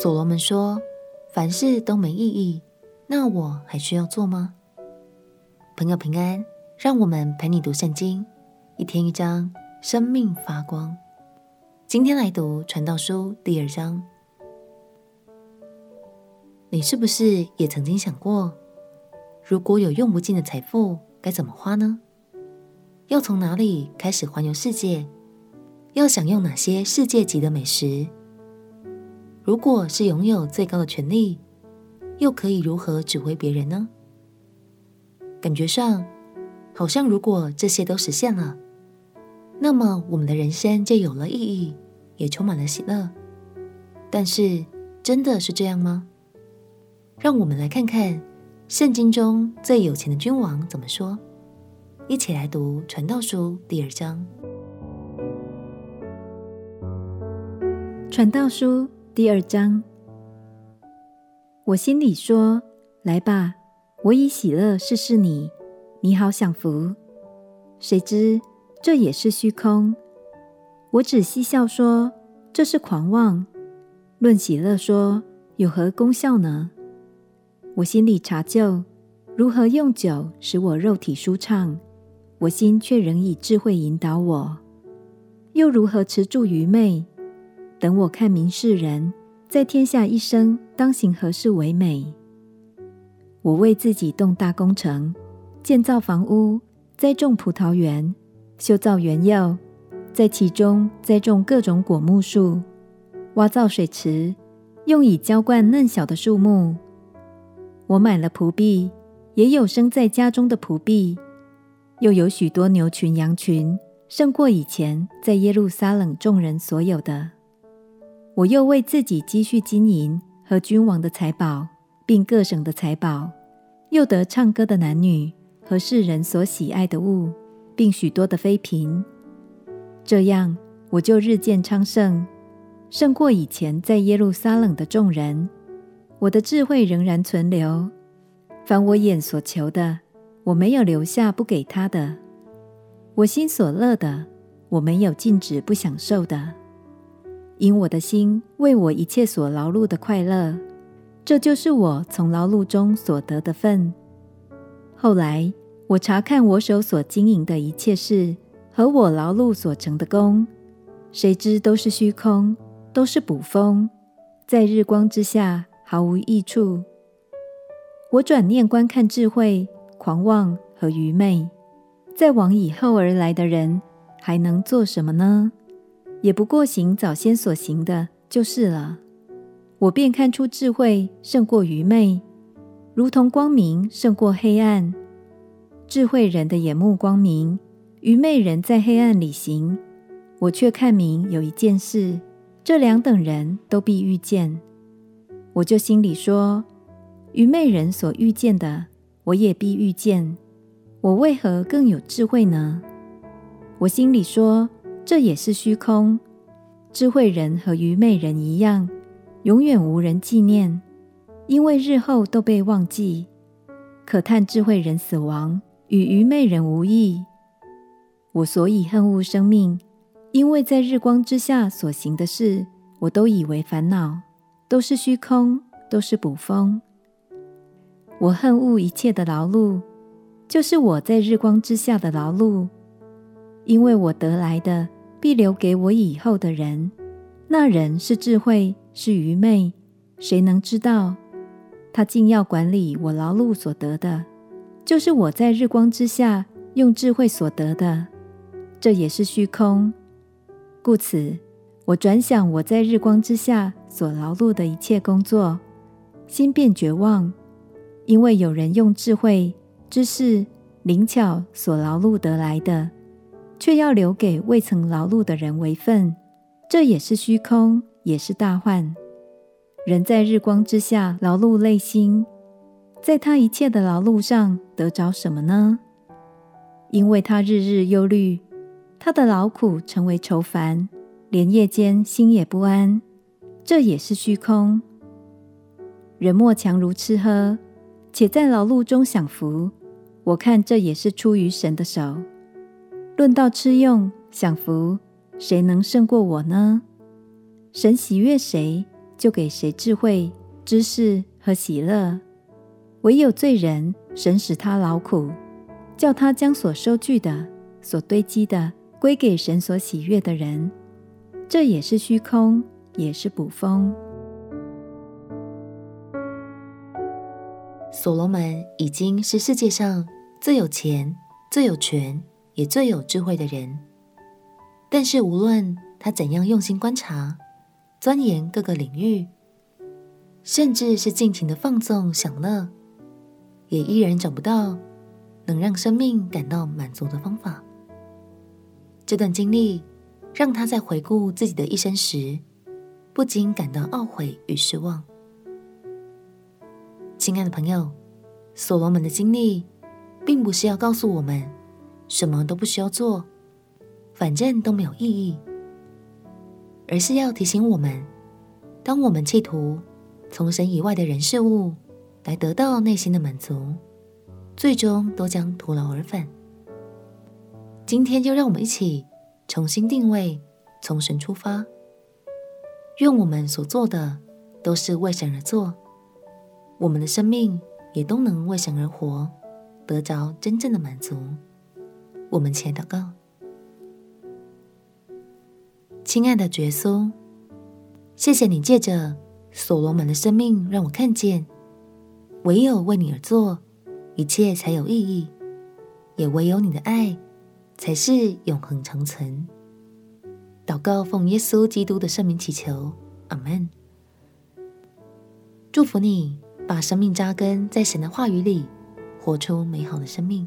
所罗门说：“凡事都没意义，那我还需要做吗？”朋友平安，让我们陪你读圣经，一天一章，生命发光。今天来读《传道书》第二章。你是不是也曾经想过，如果有用不尽的财富，该怎么花呢？要从哪里开始环游世界？要享用哪些世界级的美食？如果是拥有最高的权力，又可以如何指挥别人呢？感觉上，好像如果这些都实现了，那么我们的人生就有了意义，也充满了喜乐。但是，真的是这样吗？让我们来看看圣经中最有钱的君王怎么说。一起来读《传道书》第二章。《传道书》第二章，我心里说：“来吧，我以喜乐试试你，你好享福。”谁知这也是虚空。我只嬉笑说：“这是狂妄。”论喜乐说：“有何功效呢？”我心里查究，如何用酒使我肉体舒畅，我心却仍以智慧引导我，又如何持住愚昧？等我看明世人，在天下一生当行何事为美？我为自己动大工程，建造房屋，栽种葡萄园，修造园囿，在其中栽种各种果木树，挖造水池，用以浇灌嫩小的树木。我买了仆婢，也有生在家中的仆婢，又有许多牛群羊群，胜过以前在耶路撒冷众人所有的。我又为自己积蓄金银和君王的财宝，并各省的财宝，又得唱歌的男女和世人所喜爱的物，并许多的妃嫔。这样，我就日渐昌盛，胜过以前在耶路撒冷的众人。我的智慧仍然存留，凡我眼所求的，我没有留下不给他的；我心所乐的，我没有禁止不享受的。因我的心为我一切所劳碌的快乐，这就是我从劳碌中所得的份。后来我查看我手所经营的一切事和我劳碌所成的功，谁知都是虚空，都是捕风，在日光之下毫无益处。我转念观看智慧、狂妄和愚昧，再往以后而来的人还能做什么呢？也不过行早先所行的，就是了。我便看出智慧胜过愚昧，如同光明胜过黑暗。智慧人的眼目光明，愚昧人在黑暗里行。我却看明有一件事，这两等人都必遇见。我就心里说：愚昧人所遇见的，我也必遇见。我为何更有智慧呢？我心里说。这也是虚空，智慧人和愚昧人一样，永远无人纪念，因为日后都被忘记。可叹智慧人死亡，与愚昧人无异。我所以恨恶生命，因为在日光之下所行的事，我都以为烦恼，都是虚空，都是捕风。我恨恶一切的劳碌，就是我在日光之下的劳碌，因为我得来的。必留给我以后的人。那人是智慧，是愚昧，谁能知道？他竟要管理我劳碌所得的，就是我在日光之下用智慧所得的，这也是虚空。故此，我转想我在日光之下所劳碌的一切工作，心便绝望，因为有人用智慧、知识、灵巧所劳碌得来的。却要留给未曾劳碌的人为分，这也是虚空，也是大患。人在日光之下劳碌累心，在他一切的劳碌上得着什么呢？因为他日日忧虑，他的劳苦成为愁烦，连夜间心也不安，这也是虚空。人莫强如吃喝，且在劳碌中享福，我看这也是出于神的手。论到吃用享福，谁能胜过我呢？神喜悦谁，就给谁智慧、知识和喜乐。唯有罪人，神使他劳苦，叫他将所收据的、所堆积的归给神所喜悦的人。这也是虚空，也是捕风。所罗门已经是世界上最有钱、最有权，也最有智慧的人。但是，无论他怎样用心观察、钻研各个领域，甚至是尽情的放纵享乐，也依然找不到能让生命感到满足的方法。这段经历让他在回顾自己的一生时，不禁感到懊悔与失望。亲爱的朋友，所罗门的经历，并不是要告诉我们什么都不需要做，反正都没有意义，而是要提醒我们，当我们企图从神以外的人事物来得到内心的满足，最终都将徒劳而返。今天就让我们一起重新定位，从神出发，愿我们所做的都是为神而做。我们的生命也都能为神而活，得着真正的满足。我们前祷告：亲爱的耶稣，谢谢你借着所罗门的生命，让我看见，唯有为你而做，一切才有意义；也唯有你的爱，才是永恒长存。祷告奉耶稣基督的圣名祈求，阿门。祝福你。把生命扎根在神的话语里，活出美好的生命。